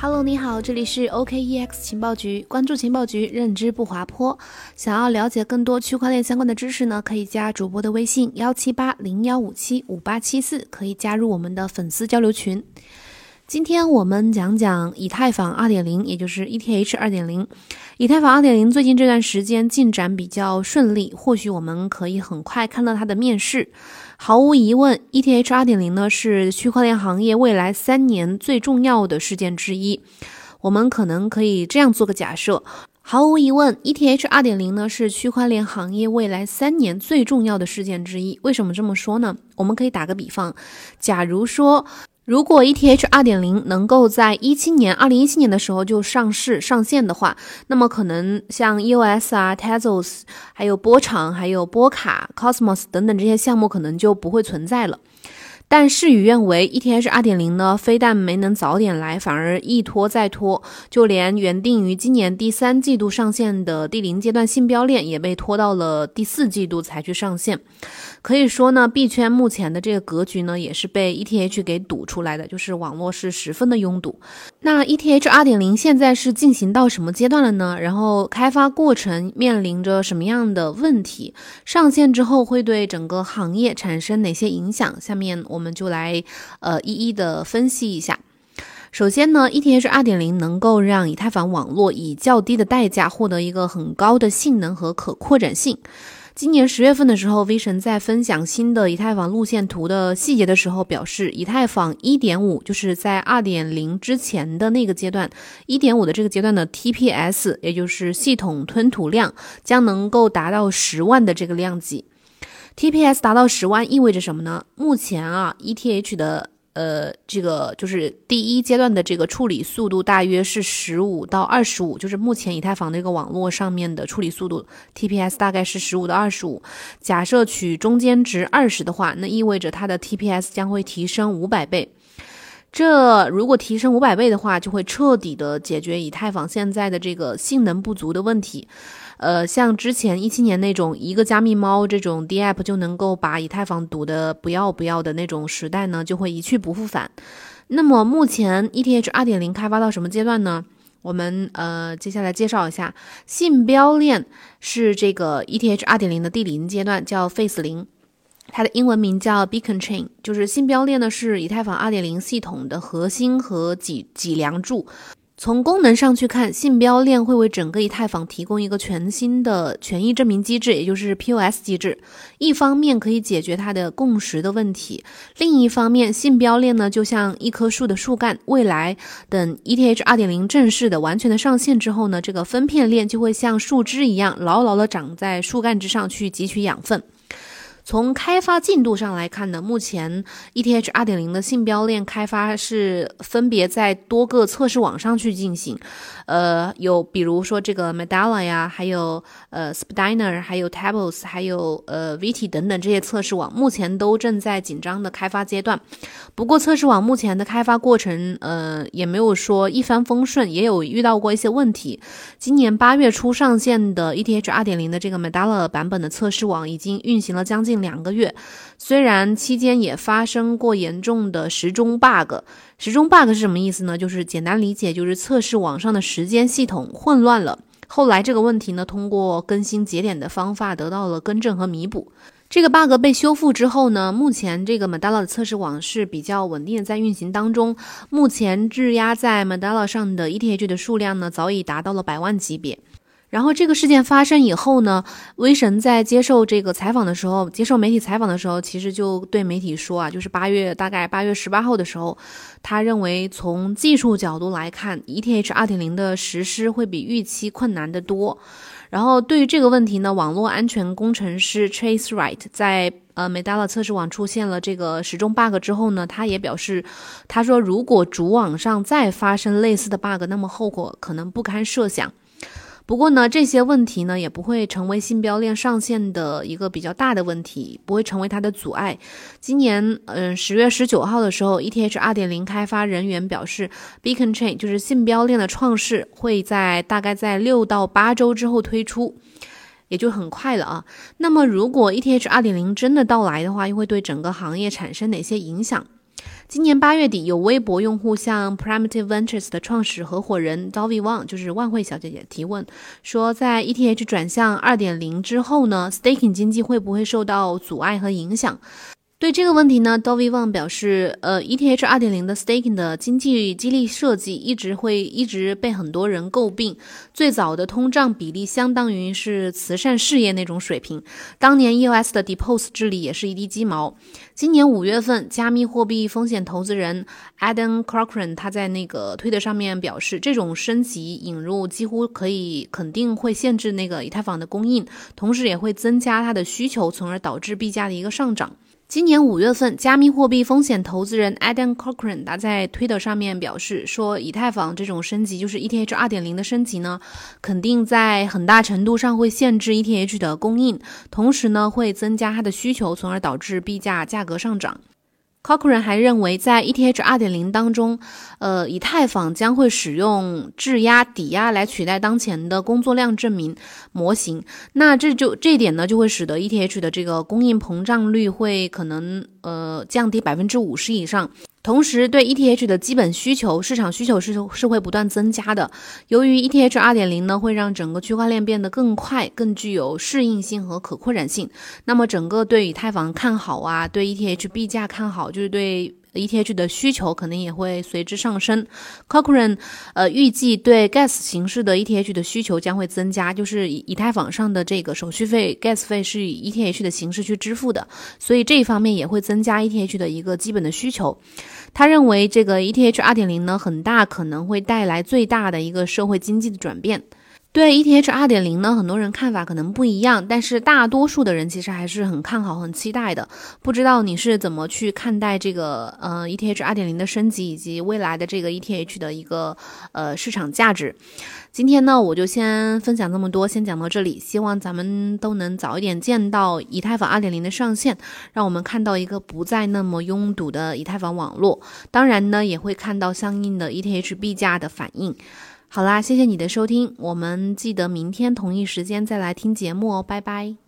Hello，你好，这里是 OKEX 情报局，关注情报局，认知不滑坡。想要了解更多区块链相关的知识呢，可以加主播的微信幺七八零幺五七五八七四，可以加入我们的粉丝交流群。今天我们讲讲以太坊二点零，也就是 ETH 二点零。以太坊二点零最近这段时间进展比较顺利，或许我们可以很快看到它的面世。毫无疑问，ETH 二点零呢是区块链行业未来三年最重要的事件之一。我们可能可以这样做个假设：毫无疑问，ETH 二点零呢是区块链行业未来三年最重要的事件之一。为什么这么说呢？我们可以打个比方，假如说。如果 ETH 二点零能够在一七年、二零一七年的时候就上市上线的话，那么可能像 EOS 啊、Tezos，还有波场、还有波卡、Cosmos 等等这些项目可能就不会存在了。但事与愿违，ETH 二点零呢，非但没能早点来，反而一拖再拖，就连原定于今年第三季度上线的第零阶段信标链也被拖到了第四季度才去上线。可以说呢，币圈目前的这个格局呢，也是被 ETH 给堵出来的，就是网络是十分的拥堵。那 ETH 二点零现在是进行到什么阶段了呢？然后开发过程面临着什么样的问题？上线之后会对整个行业产生哪些影响？下面我我们就来呃一一的分析一下。首先呢，ETH 二点零能够让以太坊网络以较低的代价获得一个很高的性能和可扩展性。今年十月份的时候，V 神在分享新的以太坊路线图的细节的时候表示，以太坊一点五就是在二点零之前的那个阶段，一点五的这个阶段的 TPS，也就是系统吞吐量，将能够达到十万的这个量级。TPS 达到十万意味着什么呢？目前啊，ETH 的。呃，这个就是第一阶段的这个处理速度大约是十五到二十五，就是目前以太坊的一个网络上面的处理速度 TPS 大概是十五到二十五。假设取中间值二十的话，那意味着它的 TPS 将会提升五百倍。这如果提升五百倍的话，就会彻底的解决以太坊现在的这个性能不足的问题。呃，像之前一七年那种一个加密猫这种 DApp 就能够把以太坊堵得不要不要的那种时代呢，就会一去不复返。那么目前 ETH 二点零开发到什么阶段呢？我们呃接下来介绍一下，信标链是这个 ETH 二点零的第零阶段，叫 Phase 零，它的英文名叫 Beacon Chain，就是信标链呢是以太坊二点零系统的核心和脊脊梁柱。从功能上去看，信标链会为整个以太坊提供一个全新的权益证明机制，也就是 POS 机制。一方面可以解决它的共识的问题，另一方面，信标链呢就像一棵树的树干，未来等 ETH 二点零正式的完全的上线之后呢，这个分片链就会像树枝一样牢牢的长在树干之上去汲取养分。从开发进度上来看呢，目前 ETH 二点零的信标链开发是分别在多个测试网上去进行，呃，有比如说这个 Medalla 呀，还有呃 Spinner，还有 Tables，还有呃 Vt 等等这些测试网，目前都正在紧张的开发阶段。不过测试网目前的开发过程，呃，也没有说一帆风顺，也有遇到过一些问题。今年八月初上线的 ETH 二点零的这个 Medalla 版本的测试网已经运行了将近。两个月，虽然期间也发生过严重的时钟 bug，时钟 bug 是什么意思呢？就是简单理解，就是测试网上的时间系统混乱了。后来这个问题呢，通过更新节点的方法得到了更正和弥补。这个 bug 被修复之后呢，目前这个 medala 的测试网是比较稳定的在运行当中。目前质押在 Medalla 上的 ETH 的数量呢，早已达到了百万级别。然后这个事件发生以后呢，威神在接受这个采访的时候，接受媒体采访的时候，其实就对媒体说啊，就是八月大概八月十八号的时候，他认为从技术角度来看，ETH 二点零的实施会比预期困难得多。然后对于这个问题呢，网络安全工程师 Trace Wright 在呃 Medalla 测试网出现了这个时钟 bug 之后呢，他也表示，他说如果主网上再发生类似的 bug，那么后果可能不堪设想。不过呢，这些问题呢也不会成为信标链上线的一个比较大的问题，不会成为它的阻碍。今年，嗯，十月十九号的时候，ETH 二点零开发人员表示，Beacon Chain 就是信标链的创世会在大概在六到八周之后推出，也就很快了啊。那么，如果 ETH 二点零真的到来的话，又会对整个行业产生哪些影响？今年八月底，有微博用户向 Primitive Ventures 的创始合伙人 Dovi Wang，就是万惠小姐姐提问，说在 ETH 转向二点零之后呢，staking 经济会不会受到阻碍和影响？对这个问题呢，Dovi Wang 表示，呃，ETH 二点零的 staking 的经济激励设计一直会一直被很多人诟病。最早的通胀比例相当于是慈善事业那种水平，当年 EOS 的 Deposit 治理也是一地鸡毛。今年五月份，加密货币风险投资人 Adam Cochran 他在那个推特上面表示，这种升级引入几乎可以肯定会限制那个以太坊的供应，同时也会增加它的需求，从而导致币价的一个上涨。今年五月份，加密货币风险投资人 Adam Cochrane 他在推特上面表示说，以太坊这种升级，就是 ETH 二点零的升级呢，肯定在很大程度上会限制 ETH 的供应，同时呢会增加它的需求，从而导致币价价格上涨。Cochran 还认为，在 ETH 2.0当中，呃，以太坊将会使用质押、抵押来取代当前的工作量证明模型。那这就这一点呢，就会使得 ETH 的这个供应膨胀率会可能呃降低百分之五十以上。同时，对 ETH 的基本需求，市场需求是是会不断增加的。由于 ETH 二.点零呢，会让整个区块链变得更快、更具有适应性和可扩展性。那么，整个对以太坊看好啊，对 ETH 币价看好，就是对。ETH 的需求可能也会随之上升。Cochran 呃预计对 Gas 形式的 ETH 的需求将会增加，就是以以太坊上的这个手续费 Gas 费是以 ETH 的形式去支付的，所以这一方面也会增加 ETH 的一个基本的需求。他认为这个 ETH 2.0呢，很大可能会带来最大的一个社会经济的转变。对 ETH 二点零呢，很多人看法可能不一样，但是大多数的人其实还是很看好、很期待的。不知道你是怎么去看待这个呃 ETH 二点零的升级以及未来的这个 ETH 的一个呃市场价值？今天呢，我就先分享这么多，先讲到这里。希望咱们都能早一点见到以太坊二点零的上线，让我们看到一个不再那么拥堵的以太坊网络。当然呢，也会看到相应的 ETH 币价的反应。好啦，谢谢你的收听，我们记得明天同一时间再来听节目哦，拜拜。